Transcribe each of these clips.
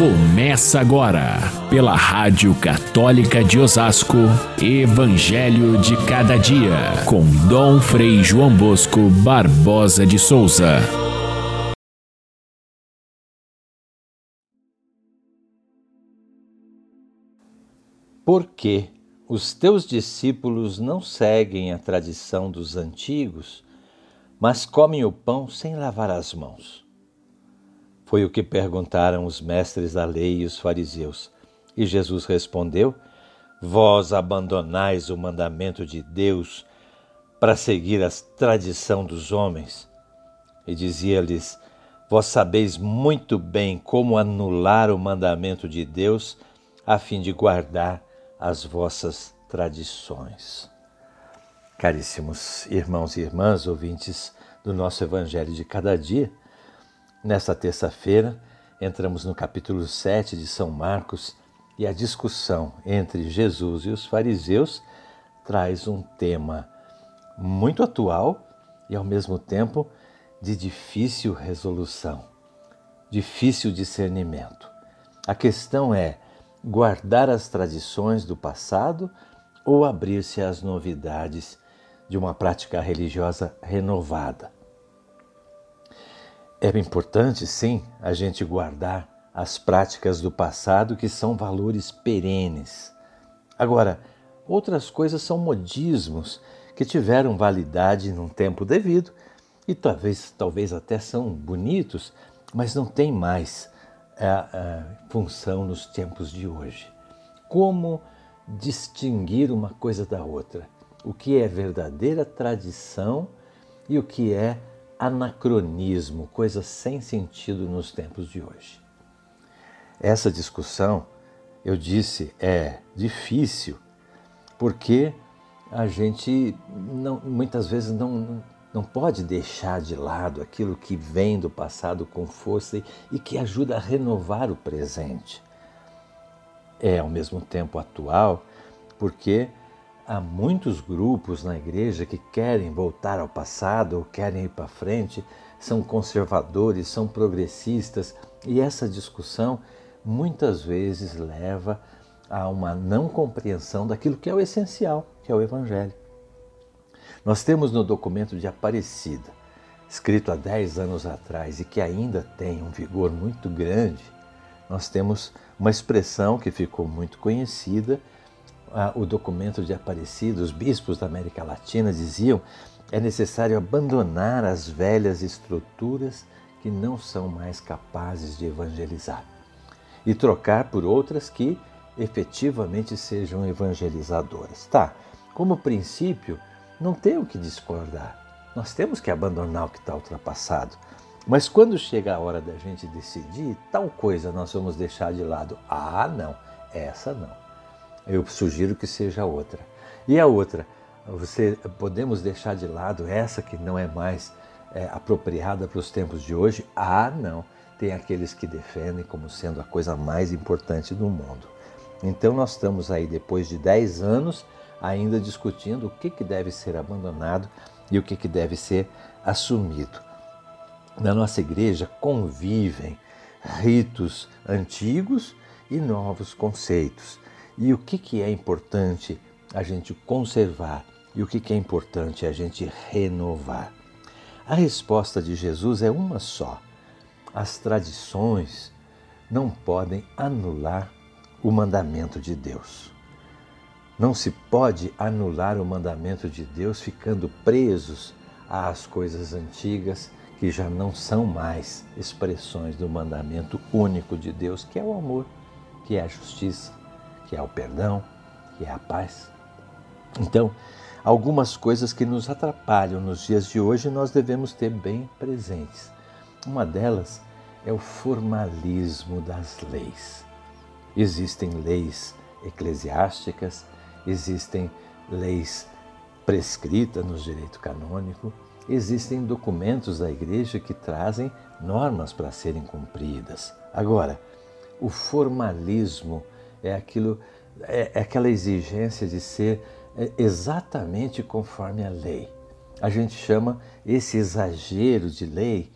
Começa agora, pela Rádio Católica de Osasco, Evangelho de Cada Dia, com Dom Frei João Bosco Barbosa de Souza. Por que os teus discípulos não seguem a tradição dos antigos, mas comem o pão sem lavar as mãos? Foi o que perguntaram os mestres da lei e os fariseus. E Jesus respondeu: Vós abandonais o mandamento de Deus para seguir a tradição dos homens. E dizia-lhes: Vós sabeis muito bem como anular o mandamento de Deus a fim de guardar as vossas tradições. Caríssimos irmãos e irmãs, ouvintes do nosso Evangelho de cada dia, Nesta terça-feira, entramos no capítulo 7 de São Marcos e a discussão entre Jesus e os fariseus traz um tema muito atual e, ao mesmo tempo, de difícil resolução, difícil discernimento. A questão é guardar as tradições do passado ou abrir-se às novidades de uma prática religiosa renovada. É importante, sim, a gente guardar as práticas do passado que são valores perenes. Agora, outras coisas são modismos que tiveram validade num tempo devido e talvez, talvez até são bonitos, mas não têm mais a, a função nos tempos de hoje. Como distinguir uma coisa da outra? O que é verdadeira tradição e o que é anacronismo, coisa sem sentido nos tempos de hoje. Essa discussão, eu disse, é difícil porque a gente não, muitas vezes não, não pode deixar de lado aquilo que vem do passado com força e que ajuda a renovar o presente. É ao mesmo tempo atual, porque há muitos grupos na igreja que querem voltar ao passado ou querem ir para frente, são conservadores, são progressistas, e essa discussão muitas vezes leva a uma não compreensão daquilo que é o essencial, que é o Evangelho. Nós temos no documento de Aparecida, escrito há 10 anos atrás e que ainda tem um vigor muito grande, nós temos uma expressão que ficou muito conhecida o documento de Aparecida, os bispos da América Latina diziam é necessário abandonar as velhas estruturas que não são mais capazes de evangelizar e trocar por outras que efetivamente sejam evangelizadoras. Tá, como princípio, não tem o que discordar. Nós temos que abandonar o que está ultrapassado. Mas quando chega a hora da gente decidir, tal coisa nós vamos deixar de lado. Ah, não, essa não eu sugiro que seja outra. E a outra, você podemos deixar de lado essa que não é mais é, apropriada para os tempos de hoje? Ah, não. Tem aqueles que defendem como sendo a coisa mais importante do mundo. Então nós estamos aí depois de 10 anos ainda discutindo o que, que deve ser abandonado e o que, que deve ser assumido. Na nossa igreja convivem ritos antigos e novos conceitos. E o que, que é importante a gente conservar e o que, que é importante a gente renovar? A resposta de Jesus é uma só. As tradições não podem anular o mandamento de Deus. Não se pode anular o mandamento de Deus ficando presos às coisas antigas que já não são mais expressões do mandamento único de Deus, que é o amor, que é a justiça, que é o perdão, que é a paz. Então, algumas coisas que nos atrapalham nos dias de hoje nós devemos ter bem presentes. Uma delas é o formalismo das leis. Existem leis eclesiásticas, existem leis prescritas no direito canônico, existem documentos da igreja que trazem normas para serem cumpridas. Agora, o formalismo é aquilo, é, é aquela exigência de ser é, exatamente conforme a lei. A gente chama esse exagero de lei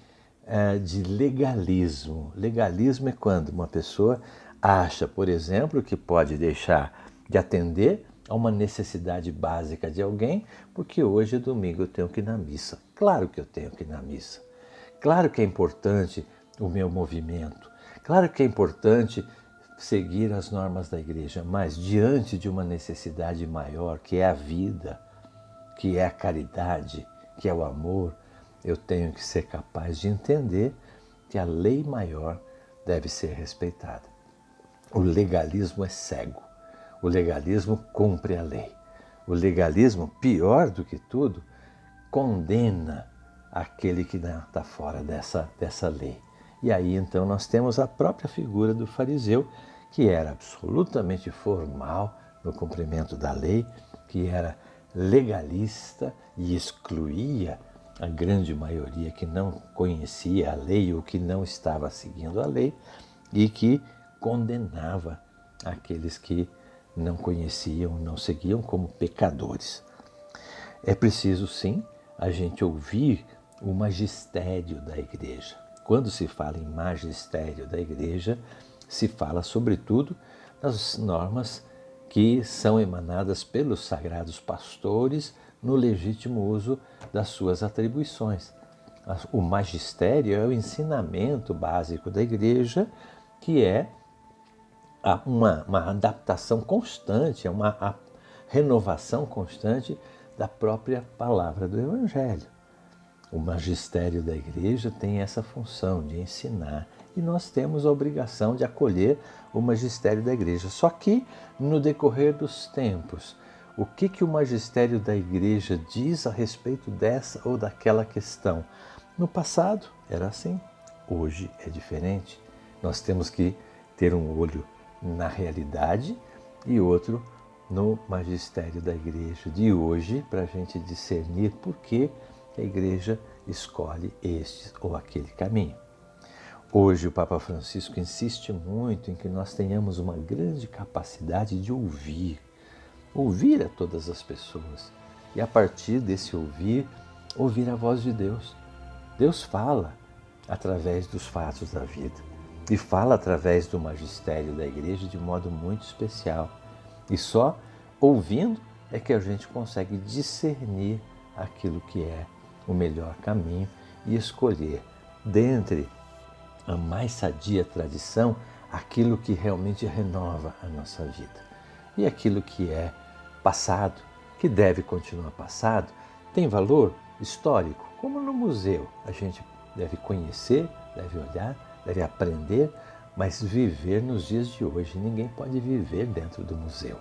é, de legalismo. Legalismo é quando uma pessoa acha, por exemplo, que pode deixar de atender a uma necessidade básica de alguém, porque hoje é domingo eu tenho que ir na missa. Claro que eu tenho que ir na missa. Claro que é importante o meu movimento. Claro que é importante seguir as normas da igreja, mas diante de uma necessidade maior, que é a vida, que é a caridade, que é o amor, eu tenho que ser capaz de entender que a lei maior deve ser respeitada. O legalismo é cego. O legalismo cumpre a lei. O legalismo, pior do que tudo, condena aquele que está fora dessa, dessa lei. E aí então nós temos a própria figura do fariseu, que era absolutamente formal no cumprimento da lei, que era legalista e excluía a grande maioria que não conhecia a lei ou que não estava seguindo a lei e que condenava aqueles que não conheciam, não seguiam como pecadores. É preciso sim a gente ouvir o magistério da igreja. Quando se fala em magistério da igreja, se fala sobretudo das normas que são emanadas pelos sagrados pastores no legítimo uso das suas atribuições. O magistério é o ensinamento básico da igreja, que é uma, uma adaptação constante, é uma renovação constante da própria palavra do Evangelho. O magistério da igreja tem essa função de ensinar e nós temos a obrigação de acolher o magistério da igreja. Só que, no decorrer dos tempos, o que, que o magistério da igreja diz a respeito dessa ou daquela questão? No passado era assim, hoje é diferente. Nós temos que ter um olho na realidade e outro no magistério da igreja de hoje para a gente discernir por que a igreja escolhe este ou aquele caminho. Hoje o Papa Francisco insiste muito em que nós tenhamos uma grande capacidade de ouvir, ouvir a todas as pessoas e a partir desse ouvir, ouvir a voz de Deus. Deus fala através dos fatos da vida e fala através do magistério da igreja de modo muito especial. E só ouvindo é que a gente consegue discernir aquilo que é o melhor caminho e escolher dentre a mais sadia tradição aquilo que realmente renova a nossa vida. E aquilo que é passado, que deve continuar passado, tem valor histórico, como no museu. A gente deve conhecer, deve olhar, deve aprender, mas viver nos dias de hoje. Ninguém pode viver dentro do museu.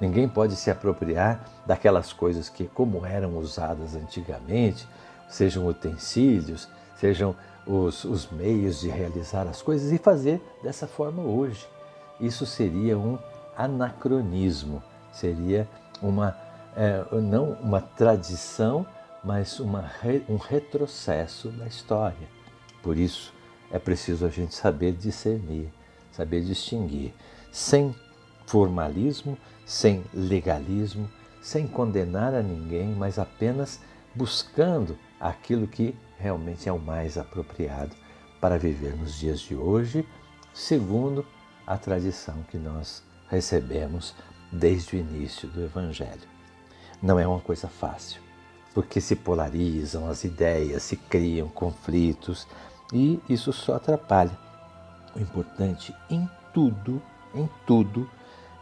Ninguém pode se apropriar daquelas coisas que, como eram usadas antigamente, sejam utensílios, sejam os, os meios de realizar as coisas e fazer dessa forma hoje. Isso seria um anacronismo, seria uma é, não uma tradição, mas uma, um retrocesso da história. Por isso é preciso a gente saber discernir, saber distinguir, sem formalismo, sem legalismo, sem condenar a ninguém, mas apenas buscando aquilo que realmente é o mais apropriado para viver nos dias de hoje, segundo a tradição que nós recebemos desde o início do Evangelho. Não é uma coisa fácil, porque se polarizam as ideias, se criam conflitos e isso só atrapalha. O importante em tudo, em tudo,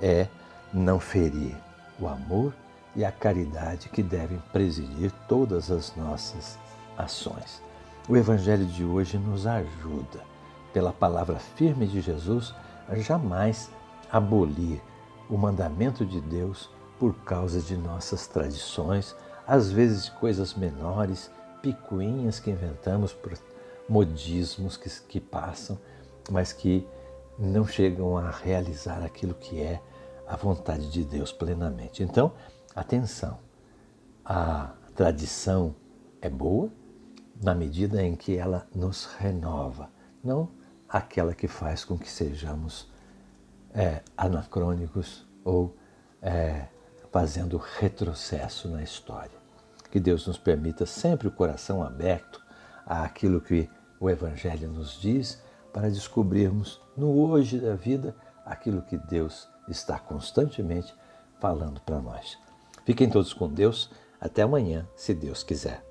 é não ferir o amor e a caridade que devem presidir todas as nossas ações. O Evangelho de hoje nos ajuda, pela palavra firme de Jesus, a jamais abolir o mandamento de Deus por causa de nossas tradições, às vezes coisas menores, picuinhas que inventamos por modismos que, que passam, mas que não chegam a realizar aquilo que é a vontade de Deus plenamente. Então, atenção, a tradição é boa, na medida em que ela nos renova, não aquela que faz com que sejamos é, anacrônicos ou é, fazendo retrocesso na história. Que Deus nos permita sempre o coração aberto àquilo que o Evangelho nos diz para descobrirmos no hoje da vida aquilo que Deus está constantemente falando para nós. Fiquem todos com Deus. Até amanhã, se Deus quiser.